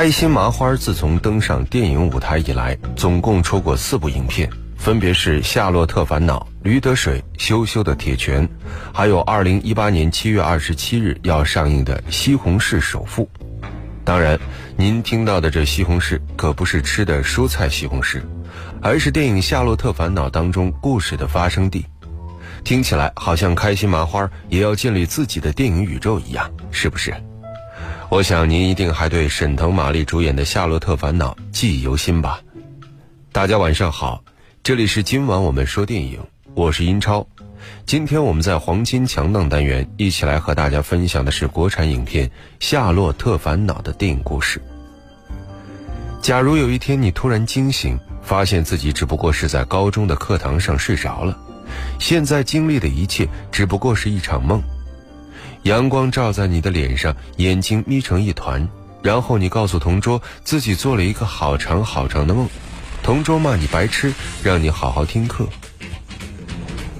开心麻花自从登上电影舞台以来，总共出过四部影片，分别是《夏洛特烦恼》《驴得水》《羞羞的铁拳》，还有二零一八年七月二十七日要上映的《西红柿首富》。当然，您听到的这西红柿可不是吃的蔬菜西红柿，而是电影《夏洛特烦恼》当中故事的发生地。听起来好像开心麻花也要建立自己的电影宇宙一样，是不是？我想您一定还对沈腾、马丽主演的《夏洛特烦恼》记忆犹新吧？大家晚上好，这里是今晚我们说电影，我是英超。今天我们在黄金强档单元一起来和大家分享的是国产影片《夏洛特烦恼》的电影故事。假如有一天你突然惊醒，发现自己只不过是在高中的课堂上睡着了，现在经历的一切只不过是一场梦。阳光照在你的脸上，眼睛眯成一团，然后你告诉同桌自己做了一个好长好长的梦，同桌骂你白痴，让你好好听课。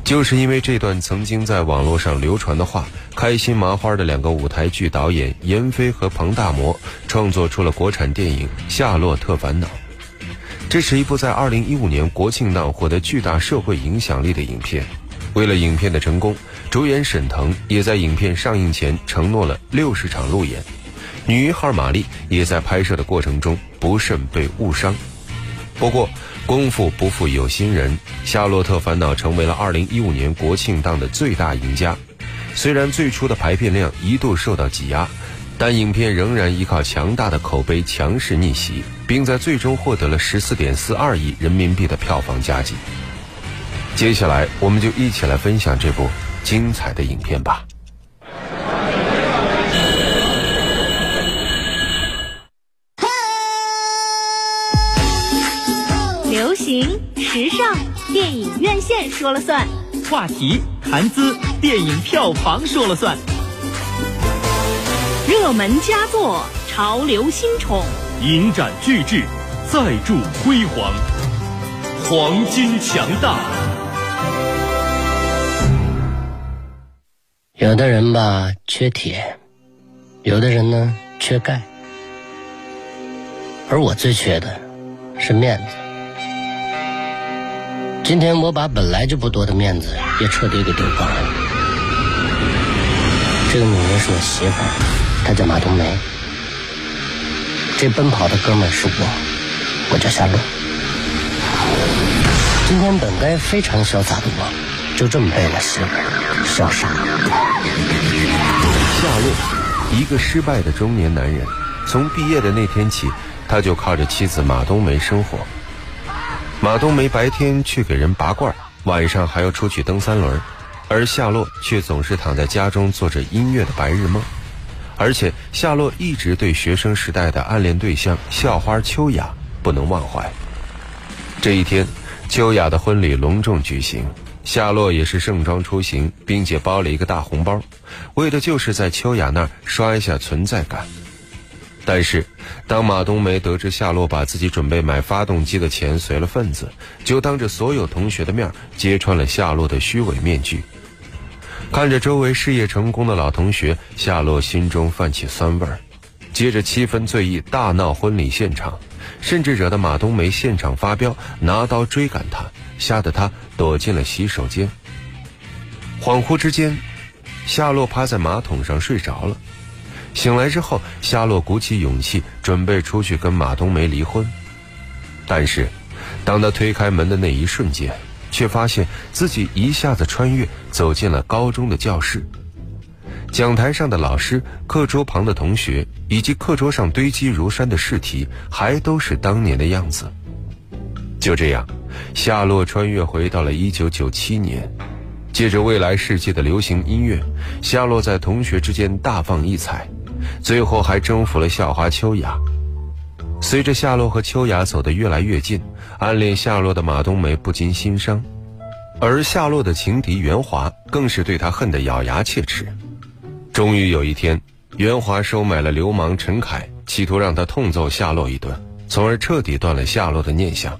就是因为这段曾经在网络上流传的话，开心麻花的两个舞台剧导演闫飞和彭大魔创作出了国产电影《夏洛特烦恼》。这是一部在2015年国庆档获得巨大社会影响力的影片。为了影片的成功，主演沈腾也在影片上映前承诺了六十场路演，女一号马丽也在拍摄的过程中不慎被误伤。不过，功夫不负有心人，《夏洛特烦恼》成为了2015年国庆档的最大赢家。虽然最初的排片量一度受到挤压，但影片仍然依靠强大的口碑强势逆袭，并在最终获得了14.42亿人民币的票房佳绩。接下来，我们就一起来分享这部精彩的影片吧。流行时尚，电影院线说了算；话题谈资，电影票房说了算；热门佳作，潮流新宠，影展巨制，再铸辉煌，黄金强大。有的人吧缺铁，有的人呢缺钙，而我最缺的是面子。今天我把本来就不多的面子也彻底给丢光了。这个女人是我媳妇，她叫马冬梅。这奔跑的哥们儿是我，我叫夏洛。今天本该非常潇洒的我，就这么被了媳妇儿潇洒。夏洛，一个失败的中年男人，从毕业的那天起，他就靠着妻子马冬梅生活。马冬梅白天去给人拔罐，晚上还要出去蹬三轮，而夏洛却总是躺在家中做着音乐的白日梦。而且夏洛一直对学生时代的暗恋对象校花秋雅不能忘怀。这一天，秋雅的婚礼隆重举行。夏洛也是盛装出行，并且包了一个大红包，为的就是在秋雅那儿刷一下存在感。但是，当马冬梅得知夏洛把自己准备买发动机的钱随了份子，就当着所有同学的面揭穿了夏洛的虚伪面具。看着周围事业成功的老同学，夏洛心中泛起酸味儿，接着七分醉意大闹婚礼现场，甚至惹得马冬梅现场发飙，拿刀追赶他。吓得他躲进了洗手间。恍惚之间，夏洛趴在马桶上睡着了。醒来之后，夏洛鼓起勇气准备出去跟马冬梅离婚。但是，当他推开门的那一瞬间，却发现自己一下子穿越走进了高中的教室。讲台上的老师、课桌旁的同学以及课桌上堆积如山的试题，还都是当年的样子。就这样。夏洛穿越回到了一九九七年，借着未来世界的流行音乐，夏洛在同学之间大放异彩，最后还征服了校花秋雅。随着夏洛和秋雅走得越来越近，暗恋夏洛的马冬梅不禁心伤，而夏洛的情敌袁华更是对他恨得咬牙切齿。终于有一天，袁华收买了流氓陈凯，企图让他痛揍夏洛一顿，从而彻底断了夏洛的念想。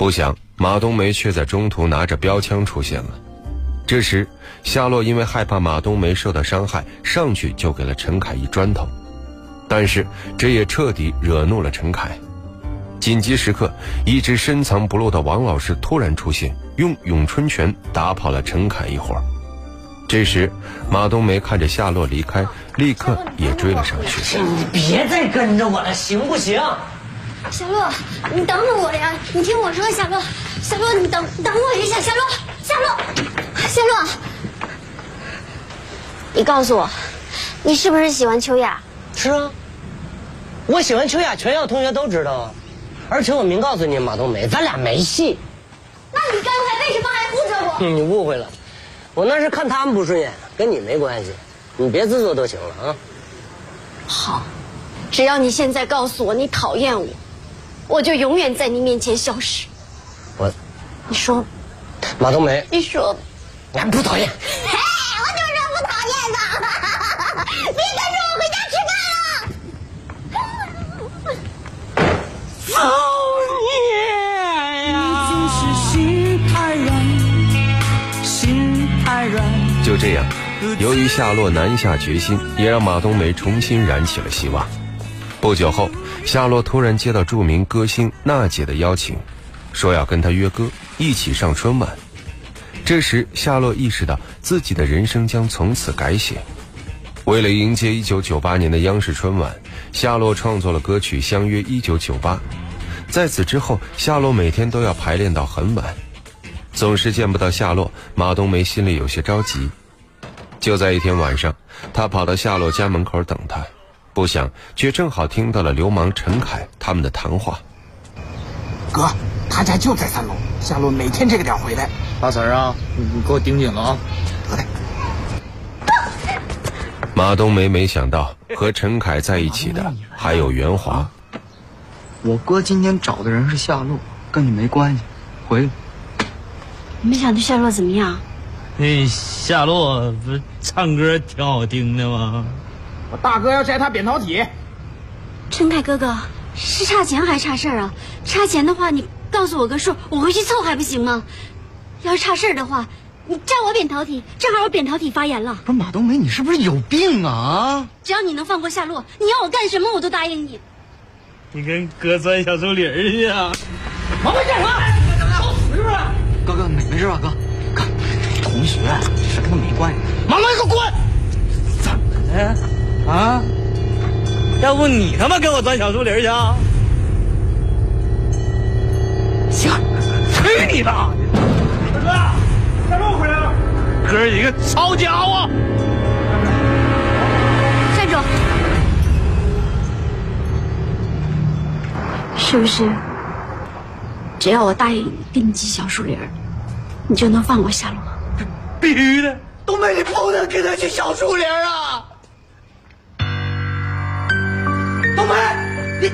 不想马冬梅却在中途拿着标枪出现了。这时，夏洛因为害怕马冬梅受到伤害，上去就给了陈凯一砖头。但是这也彻底惹怒了陈凯。紧急时刻，一直深藏不露的王老师突然出现，用咏春拳打跑了陈凯一伙。这时，马冬梅看着夏洛离开，立刻也追了上去。你别再跟着我了，行不行？小洛，你等等我呀！你听我说，小洛，小洛，你等等我一下，小洛，小洛，小洛，你告诉我，你是不是喜欢秋雅？是啊，我喜欢秋雅，全校同学都知道啊。而且我明告诉你，马冬梅，咱俩没戏。那你刚才为什么还护着我？你误会了。我那是看他们不顺眼，跟你没关系，你别自作多情了啊！好，只要你现在告诉我你讨厌我，我就永远在你面前消失。我，你说，马冬梅，你说，俺不讨厌。嘿，我就是不讨厌的，别跟着我回家吃饭了。造孽呀！就这样，由于夏洛南下决心，也让马冬梅重新燃起了希望。不久后，夏洛突然接到著名歌星娜姐的邀请，说要跟她约歌，一起上春晚。这时，夏洛意识到自己的人生将从此改写。为了迎接1998年的央视春晚，夏洛创作了歌曲《相约1998》。在此之后，夏洛每天都要排练到很晚。总是见不到夏洛，马冬梅心里有些着急。就在一天晚上，她跑到夏洛家门口等他，不想却正好听到了流氓陈凯他们的谈话。哥，他家就在三楼，夏洛每天这个点回来。大婶啊，你你给我盯紧了啊！得嘞。马冬梅没想到和陈凯在一起的还有袁华。我哥今天找的人是夏洛，跟你没关系，回去。你们想对夏洛怎么样？那夏洛不是唱歌挺好听的吗？我大哥要摘他扁桃体。陈凯哥哥，是差钱还是差事儿啊？差钱的话，你告诉我个数，我回去凑还不行吗？要是差事儿的话，你摘我扁桃体，正好我扁桃体发炎了。不是马冬梅，你是不是有病啊？只要你能放过夏洛，你要我干什么我都答应你。你跟哥钻小树林去啊？王威干什么？死是不是？哥哥没没事吧？哥，哥，同学，这跟他没关系。马威，给我滚！怎么的？啊？要不你他妈跟我钻小树林去啊？行，去你的！大哥，夏洛回来了。哥儿几个抄家伙！站住！是不是？只要我答应给你进小树林，你就能放过夏洛？必须的！东北，你不能跟他去小树林啊！冬梅，你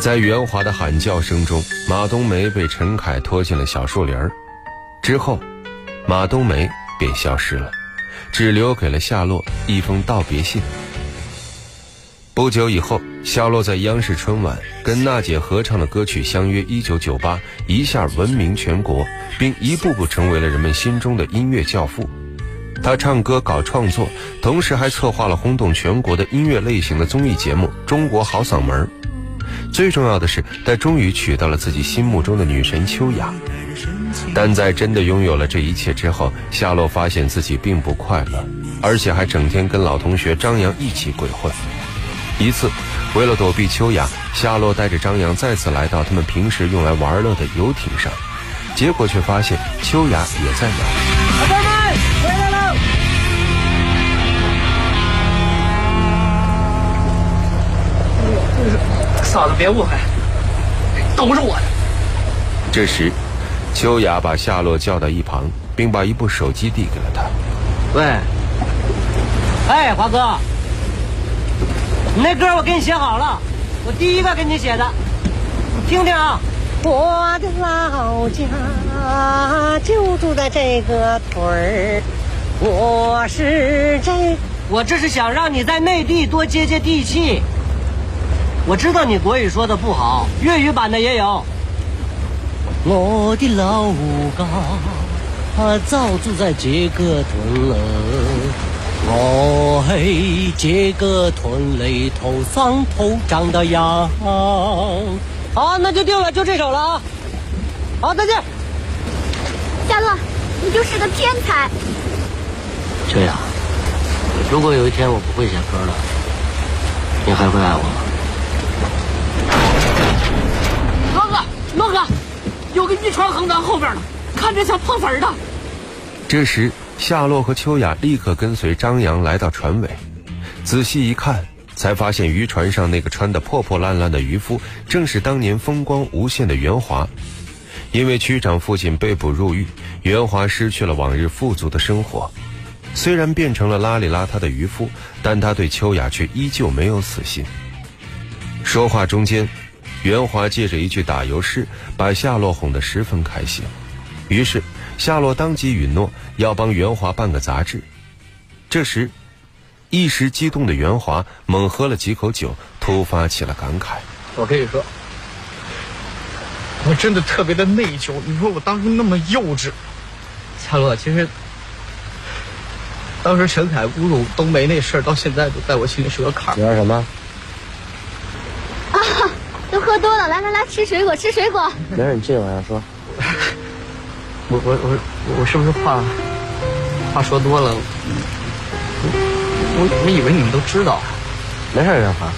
在袁华的喊叫声中，马冬梅被陈凯拖进了小树林儿。之后，马冬梅便消失了，只留给了夏洛一封道别信。不久以后，夏洛在央视春晚跟娜姐合唱的歌曲《相约一九九八》一下闻名全国，并一步步成为了人们心中的音乐教父。他唱歌搞创作，同时还策划了轰动全国的音乐类型的综艺节目《中国好嗓门》。最重要的是，他终于娶到了自己心目中的女神秋雅。但在真的拥有了这一切之后，夏洛发现自己并不快乐，而且还整天跟老同学张扬一起鬼混。一次，为了躲避秋雅，夏洛带着张扬再次来到他们平时用来玩乐的游艇上，结果却发现秋雅也在那。嫂子别误会，都是我的。这时，秋雅把夏洛叫到一旁，并把一部手机递给了他。喂，哎，华哥，你那歌我给你写好了，我第一个给你写的，你听听啊。我的老家就住在这个屯儿，我是这，我这是想让你在内地多接接地气。我知道你国语说的不好，粤语版的也有。我的老家早住在这个屯儿，我嘿，这个屯里头上头长的羊。好，那就定了，就这首了啊。好，再见。夏乐，你就是个天才。秋雅，如果有一天我不会写歌了，你还会爱我吗？哥哥，有个渔船横咱后边呢，看着像碰瓷儿的。这时，夏洛和秋雅立刻跟随张扬来到船尾，仔细一看，才发现渔船上那个穿得破破烂烂的渔夫，正是当年风光无限的袁华。因为区长父亲被捕入狱，袁华失去了往日富足的生活。虽然变成了邋里邋遢的渔夫，但他对秋雅却依旧没有死心。说话中间，袁华借着一句打油诗，把夏洛哄得十分开心。于是，夏洛当即允诺要帮袁华办个杂志。这时，一时激动的袁华猛喝了几口酒，突发起了感慨：“我跟你说，我真的特别的内疚。你说我当初那么幼稚。夏洛，其实当时陈凯侮辱冬梅那事儿，到现在都在我心里是个坎儿。你说什么？多了，来来来，吃水果，吃水果。没事，你继续往下说。我我我我是不是话话说多了？我我以为你们都知道。没事，袁华，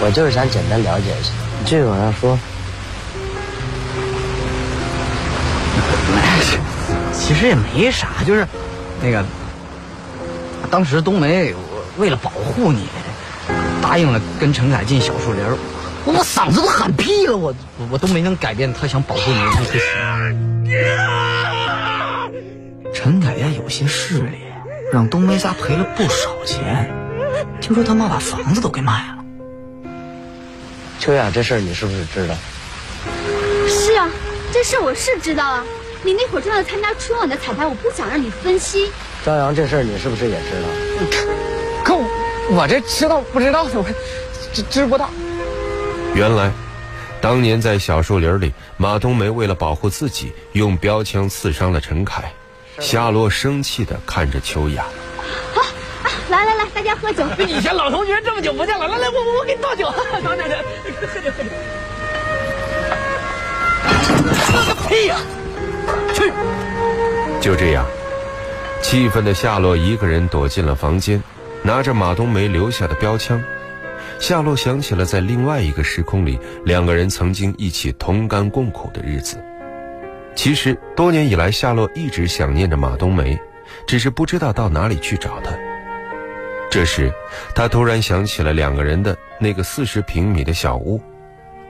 我就是想简单了解一下。你继续往下说。其实也没啥，就是那个当时冬梅，我为了保护你，答应了跟陈凯进小树林儿。我嗓子都喊屁了，我我都没能改变他想保护你的那颗心。陈凯燕有些势力，让冬梅家赔了不少钱，听说他妈把房子都给卖了。秋雅，这事儿你是不是知道？是啊，这事我是知道啊。你那会儿正在参加春晚的彩排，我不想让你分心。张扬，这事儿你是不是也知道？可我我这知道不知道的，我知知不道。原来，当年在小树林里，马冬梅为了保护自己，用标枪刺伤了陈凯。夏洛生气的看着秋雅。好，啊，来来来，大家喝酒。以前老同学这么久不见了，来来，我我我给你倒酒，倒酒去，喝酒喝酒。喝个屁呀！去。就这样，气愤的夏洛一个人躲进了房间，拿着马冬梅留下的标枪。夏洛想起了在另外一个时空里，两个人曾经一起同甘共苦的日子。其实多年以来，夏洛一直想念着马冬梅，只是不知道到哪里去找她。这时，他突然想起了两个人的那个四十平米的小屋，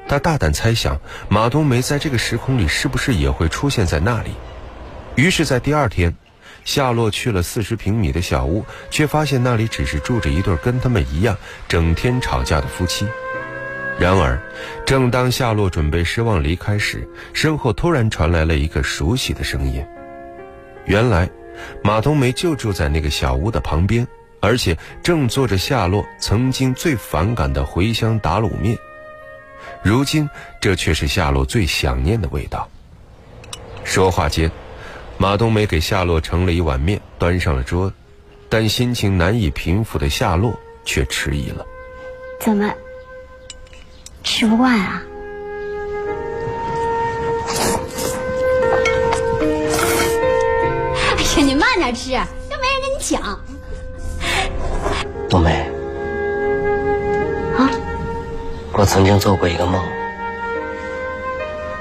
他大胆猜想，马冬梅在这个时空里是不是也会出现在那里？于是，在第二天。夏洛去了四十平米的小屋，却发现那里只是住着一对跟他们一样整天吵架的夫妻。然而，正当夏洛准备失望离开时，身后突然传来了一个熟悉的声音。原来，马冬梅就住在那个小屋的旁边，而且正做着夏洛曾经最反感的茴香打卤面。如今，这却是夏洛最想念的味道。说话间。马冬梅给夏洛盛了一碗面，端上了桌，但心情难以平复的夏洛却迟疑了。怎么吃不惯啊？哎呀，你慢点吃，又没人跟你抢。冬梅，啊，我曾经做过一个梦，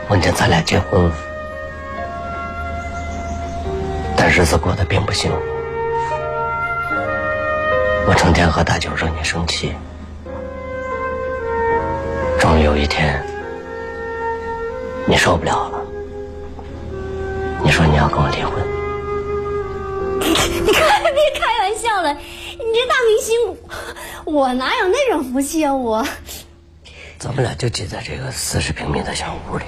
梦见咱俩结婚了。但日子过得并不幸福，我成天喝大酒惹你生气，终于有一天，你受不了了，你说你要跟我离婚。你快别开玩笑了，你这大明星，我哪有那种福气啊我？咱们俩就挤在这个四十平米的小屋里，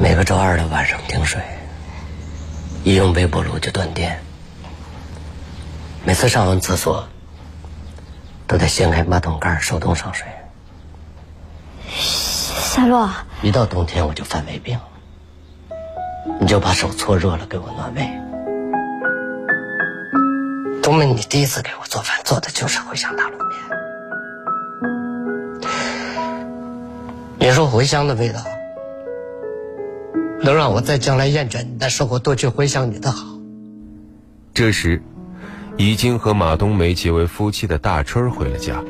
每个周二的晚上停水。一用微波炉就断电，每次上完厕所都得掀开马桶盖手动上水。夏洛，一到冬天我就犯胃病，你就把手搓热了给我暖胃。冬梅，你第一次给我做饭做的就是茴香大卤面。你说茴香的味道，能让我在将来厌倦你的时候多去回想你的好。这时，已经和马冬梅结为夫妻的大春回了家。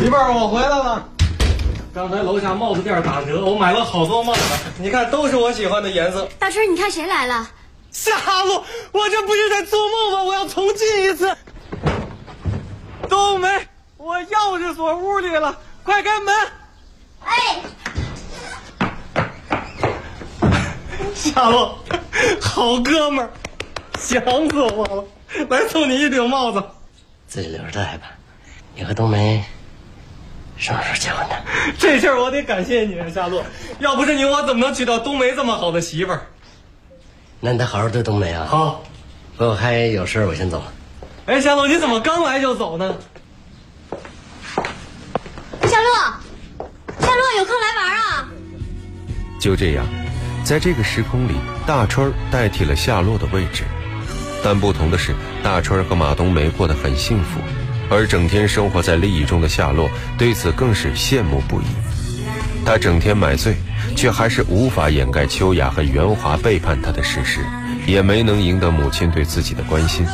媳妇儿，我回来了。刚才楼下帽子店打折，我买了好多帽子，你看都是我喜欢的颜色。大春，你看谁来了？夏洛，我这不是在做梦吗？我要重进一次。冬梅，我钥匙锁屋里了，快开门。哎，夏洛，好哥们儿，想死我了！来送你一顶帽子，自己留着戴吧。你和冬梅什么时候结婚的？这事儿我得感谢你，夏洛。要不是你，我怎么能娶到冬梅这么好的媳妇儿？那你得好好对冬梅啊。好。我还有事，我先走了。哎，夏洛，你怎么刚来就走呢？夏洛，夏洛有空来玩啊！就这样，在这个时空里，大春儿代替了夏洛的位置。但不同的是，大春儿和马冬梅过得很幸福，而整天生活在利益中的夏洛对此更是羡慕不已。他整天买醉，却还是无法掩盖秋雅和袁华背叛他的事实，也没能赢得母亲对自己的关心。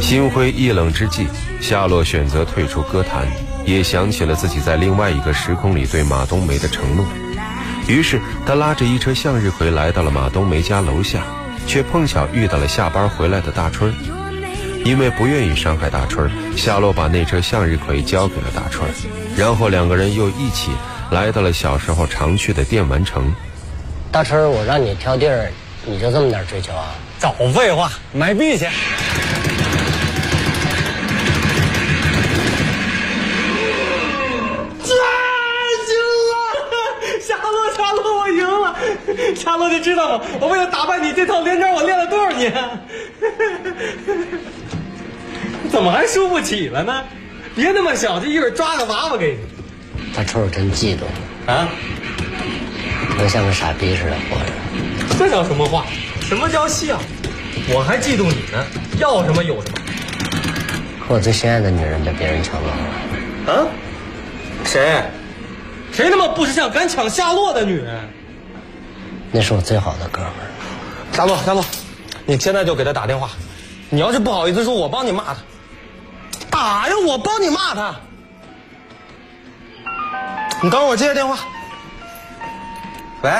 心灰意冷之际，夏洛选择退出歌坛，也想起了自己在另外一个时空里对马冬梅的承诺。于是，他拉着一车向日葵来到了马冬梅家楼下，却碰巧遇到了下班回来的大春儿。因为不愿意伤害大春儿，夏洛把那车向日葵交给了大春儿，然后两个人又一起来到了小时候常去的电玩城。大春儿，我让你挑地儿，你就这么点追求啊？早废话，买币去。夏洛，你知道吗？我为了打败你这套连招，我练了多少年？怎么还输不起了呢？别那么小气，一会儿抓个娃娃给你。大春儿，我真嫉妒你啊！能像个傻逼似的活着。这叫什么话？什么叫像？我还嫉妒你呢，要什么有什么。可我最心爱的女人被别人抢走了。啊？谁？谁他妈不是像敢抢夏洛的女人？那是我最好的哥们儿。夏洛，夏洛，你现在就给他打电话。你要是不好意思说，我帮你骂他。打呀，我帮你骂他。你等会儿我接个电话。喂，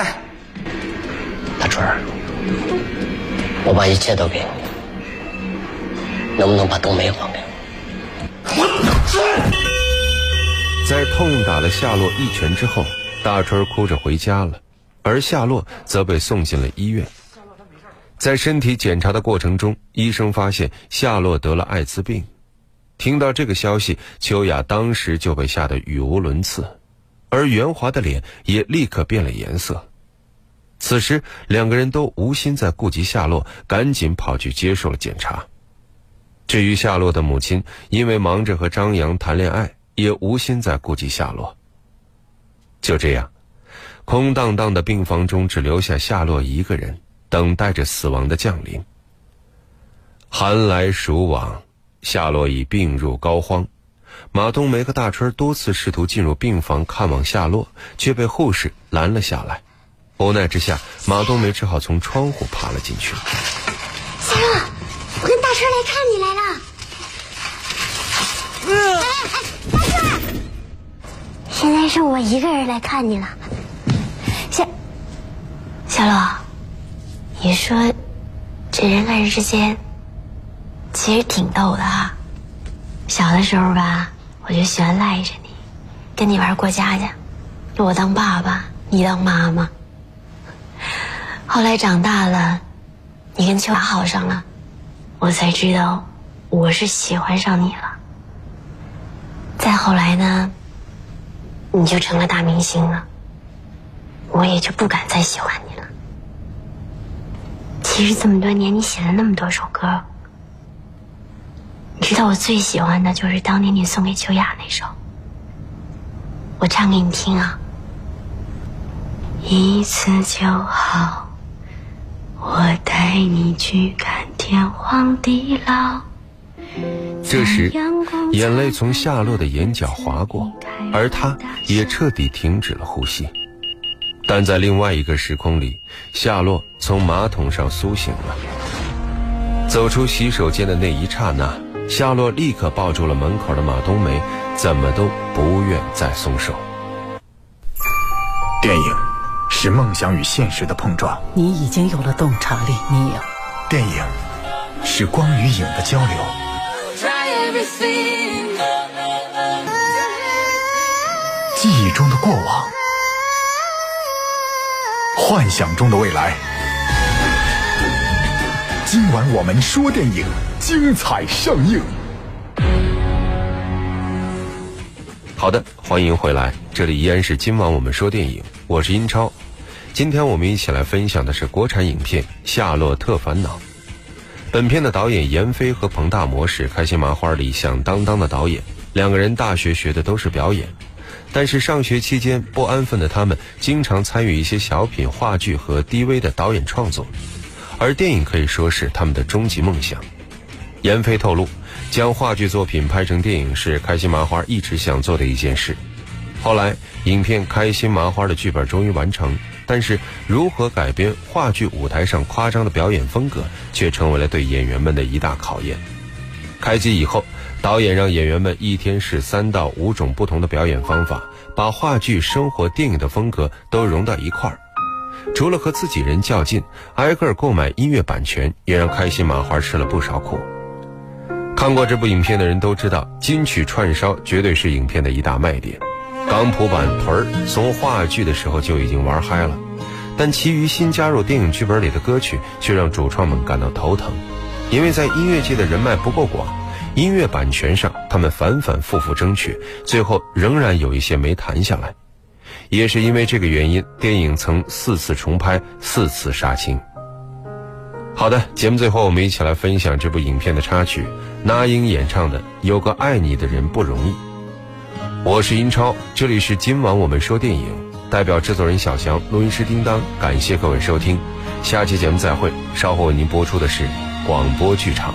大春儿，我把一切都给你，能不能把冬梅还给我？在痛打了夏洛一拳之后，大春哭着回家了，而夏洛则被送进了医院。在身体检查的过程中，医生发现夏洛得了艾滋病。听到这个消息，秋雅当时就被吓得语无伦次，而袁华的脸也立刻变了颜色。此时，两个人都无心再顾及夏洛，赶紧跑去接受了检查。至于夏洛的母亲，因为忙着和张扬谈恋爱。也无心再顾及夏洛。就这样，空荡荡的病房中只留下夏洛一个人，等待着死亡的降临。寒来暑往，夏洛已病入膏肓。马冬梅和大春多次试图进入病房看望夏洛，却被护士拦了下来。无奈之下，马冬梅只好从窗户爬了进去。夏洛，我跟大春来看你来了。嗯。哎哎。现在是我一个人来看你了，夏小洛，你说这人和人之间其实挺逗的哈。小的时候吧，我就喜欢赖着你，跟你玩过家家，我当爸爸，你当妈妈。后来长大了，你跟秋雅好上了，我才知道我是喜欢上你了。再后来呢？你就成了大明星了，我也就不敢再喜欢你。其实这么多年，你写了那么多首歌，你知道我最喜欢的就是当年你送给秋雅那首，我唱给你听啊。一次就好，我带你去看天荒地老。这时，眼泪从夏洛的眼角划过，而他也彻底停止了呼吸。但在另外一个时空里，夏洛从马桶上苏醒了。走出洗手间的那一刹那，夏洛立刻抱住了门口的马冬梅，怎么都不愿再松手。电影是梦想与现实的碰撞，你已经有了洞察力，你有。电影是光与影的交流，记忆中的过往，幻想中的未来。今晚我们说电影，精彩上映。好的，欢迎回来，这里依然是今晚我们说电影，我是英超。今天我们一起来分享的是国产影片《夏洛特烦恼》。本片的导演闫飞和彭大魔是开心麻花里响当当的导演，两个人大学学的都是表演，但是上学期间不安分的他们经常参与一些小品、话剧和 DV 的导演创作。而电影可以说是他们的终极梦想。闫飞透露，将话剧作品拍成电影是开心麻花一直想做的一件事。后来，影片《开心麻花》的剧本终于完成，但是如何改编话剧舞台上夸张的表演风格，却成为了对演员们的一大考验。开机以后，导演让演员们一天试三到五种不同的表演方法，把话剧、生活、电影的风格都融到一块儿。除了和自己人较劲，挨个购买音乐版权，也让开心麻花吃了不少苦。看过这部影片的人都知道，金曲串烧绝对是影片的一大卖点。港普版《屯儿》从话剧的时候就已经玩嗨了，但其余新加入电影剧本里的歌曲却让主创们感到头疼，因为在音乐界的人脉不够广，音乐版权上他们反反复复争取，最后仍然有一些没谈下来。也是因为这个原因，电影曾四次重拍，四次杀青。好的，节目最后我们一起来分享这部影片的插曲，那英演唱的《有个爱你的人不容易》。我是英超，这里是今晚我们说电影，代表制作人小翔，录音师叮当，感谢各位收听，下期节目再会。稍后为您播出的是广播剧场。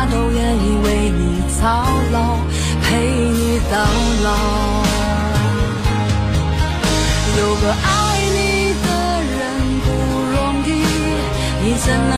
他都愿意为你操劳。陪你到老，有个爱你的人不容易，你怎能？